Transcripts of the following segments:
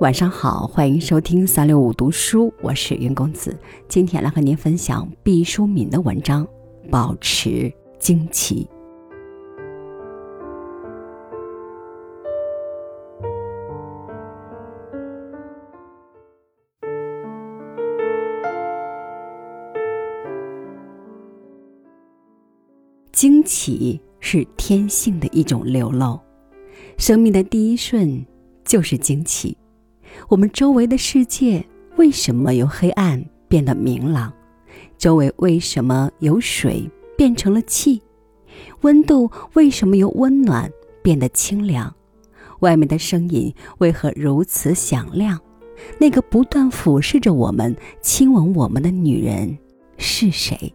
晚上好，欢迎收听三六五读书，我是云公子。今天来和您分享毕淑敏的文章《保持惊奇》。惊奇是天性的一种流露，生命的第一瞬就是惊奇。我们周围的世界为什么由黑暗变得明朗？周围为什么由水变成了气？温度为什么由温暖变得清凉？外面的声音为何如此响亮？那个不断俯视着我们、亲吻我们的女人是谁？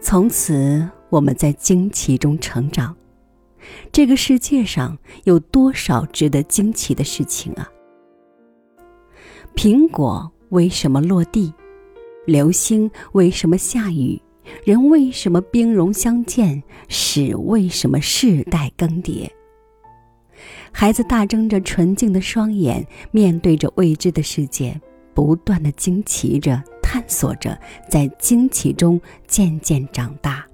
从此，我们在惊奇中成长。这个世界上有多少值得惊奇的事情啊？苹果为什么落地？流星为什么下雨？人为什么兵戎相见？史为什么世代更迭？孩子大睁着纯净的双眼，面对着未知的世界，不断的惊奇着、探索着，在惊奇中渐渐长大。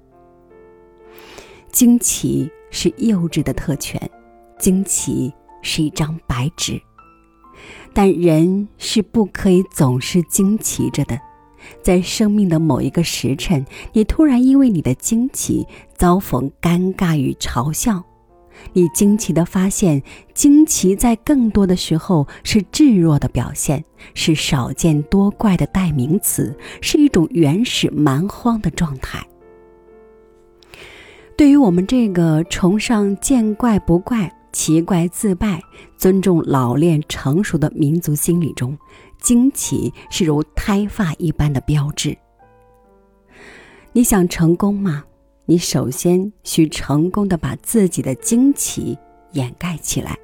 惊奇。是幼稚的特权，惊奇是一张白纸，但人是不可以总是惊奇着的。在生命的某一个时辰，你突然因为你的惊奇遭逢尴尬与嘲笑，你惊奇的发现，惊奇在更多的时候是稚弱的表现，是少见多怪的代名词，是一种原始蛮荒的状态。对于我们这个崇尚见怪不怪、奇怪自败、尊重老练成熟的民族心理中，惊奇是如胎发一般的标志。你想成功吗？你首先需成功的把自己的惊奇掩盖起来。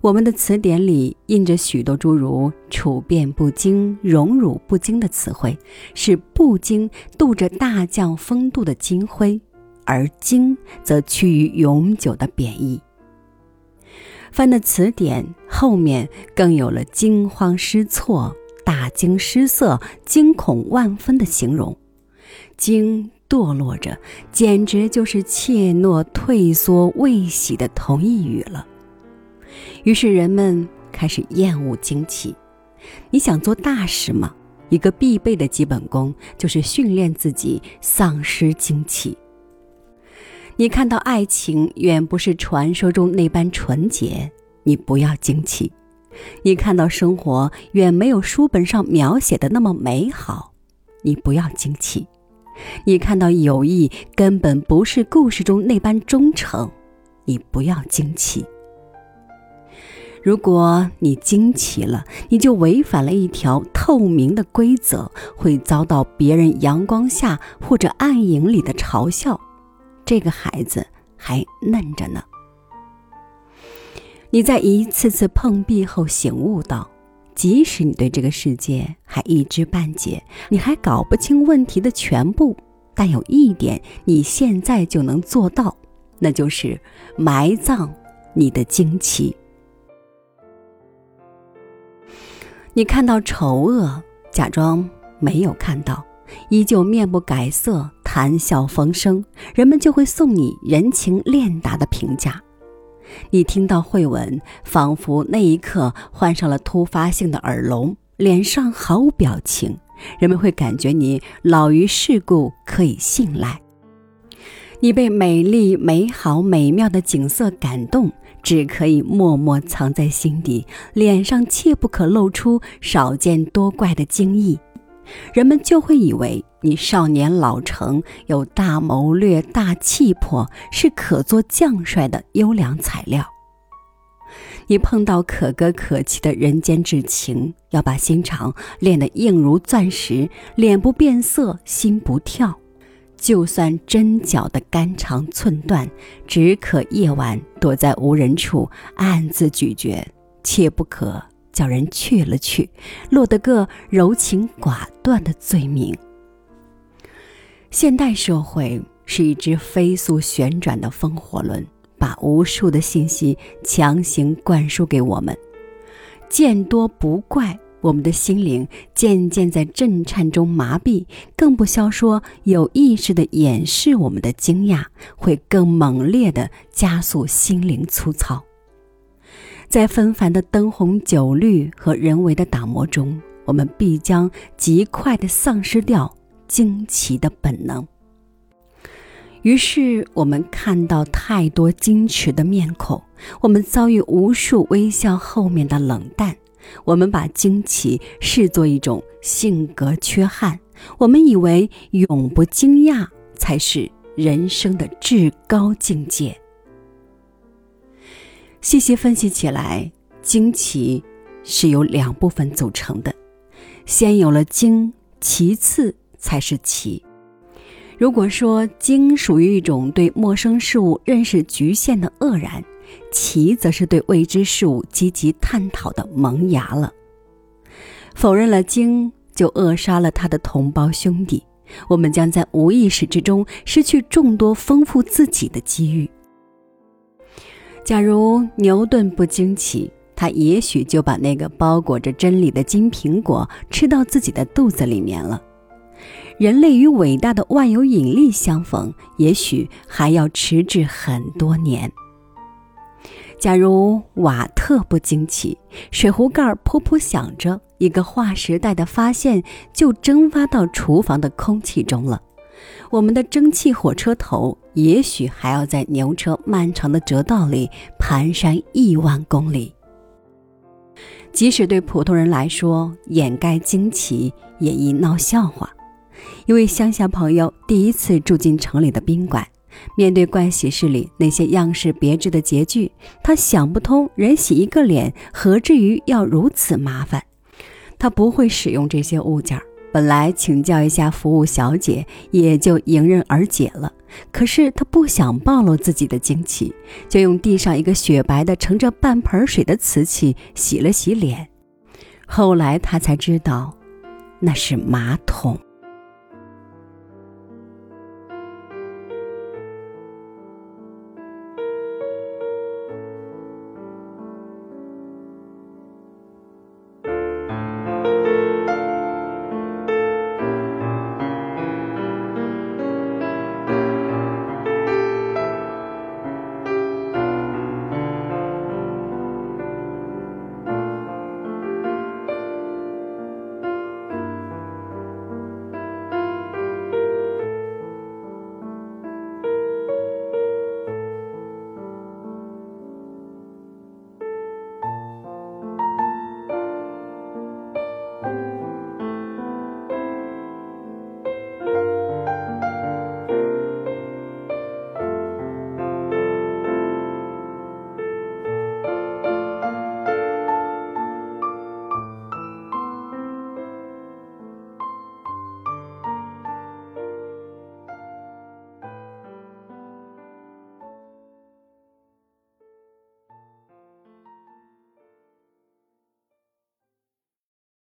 我们的词典里印着许多诸如“处变不惊”“荣辱不惊”的词汇，是不惊镀着大将风度的金辉。而惊则趋于永久的贬义。翻的词典后面更有了惊慌失措、大惊失色、惊恐万分的形容。惊堕落着，简直就是怯懦、退缩、未喜的同义语了。于是人们开始厌恶惊奇。你想做大事吗？一个必备的基本功就是训练自己丧失惊奇。你看到爱情远不是传说中那般纯洁，你不要惊奇；你看到生活远没有书本上描写的那么美好，你不要惊奇；你看到友谊根本不是故事中那般忠诚，你不要惊奇。如果你惊奇了，你就违反了一条透明的规则，会遭到别人阳光下或者暗影里的嘲笑。这个孩子还嫩着呢。你在一次次碰壁后醒悟到，即使你对这个世界还一知半解，你还搞不清问题的全部，但有一点你现在就能做到，那就是埋葬你的惊奇。你看到丑恶，假装没有看到，依旧面不改色。谈笑风生，人们就会送你人情练达的评价。你听到慧文，仿佛那一刻患上了突发性的耳聋，脸上毫无表情。人们会感觉你老于世故，可以信赖。你被美丽、美好、美妙的景色感动，只可以默默藏在心底，脸上切不可露出少见多怪的惊异。人们就会以为你少年老成，有大谋略、大气魄，是可做将帅的优良材料。你碰到可歌可泣的人间至情，要把心肠练得硬如钻石，脸不变色，心不跳。就算针脚的肝肠寸断，只可夜晚躲在无人处暗自咀嚼，切不可。叫人去了去，落得个柔情寡断的罪名。现代社会是一只飞速旋转的风火轮，把无数的信息强行灌输给我们，见多不怪。我们的心灵渐渐在震颤中麻痹，更不消说有意识的掩饰我们的惊讶，会更猛烈的加速心灵粗糙。在纷繁的灯红酒绿和人为的打磨中，我们必将极快的丧失掉惊奇的本能。于是，我们看到太多矜持的面孔，我们遭遇无数微笑后面的冷淡。我们把惊奇视作一种性格缺憾，我们以为永不惊讶才是人生的至高境界。细细分析起来，惊奇是由两部分组成的，先有了惊，其次才是奇。如果说惊属于一种对陌生事物认识局限的愕然。奇则是对未知事物积极探讨的萌芽了。否认了鲸，就扼杀了他的同胞兄弟，我们将在无意识之中失去众多丰富自己的机遇。假如牛顿不惊奇，他也许就把那个包裹着真理的金苹果吃到自己的肚子里面了。人类与伟大的万有引力相逢，也许还要迟滞很多年。假如瓦特不惊奇，水壶盖噗噗响着，一个划时代的发现就蒸发到厨房的空气中了。我们的蒸汽火车头也许还要在牛车漫长的折道里蹒跚亿万公里。即使对普通人来说，掩盖惊奇也易闹笑话。一位乡下朋友第一次住进城里的宾馆。面对盥洗室里那些样式别致的洁具，他想不通人洗一个脸何至于要如此麻烦。他不会使用这些物件儿，本来请教一下服务小姐也就迎刃而解了。可是他不想暴露自己的惊奇，就用地上一个雪白的盛着半盆水的瓷器洗了洗脸。后来他才知道，那是马桶。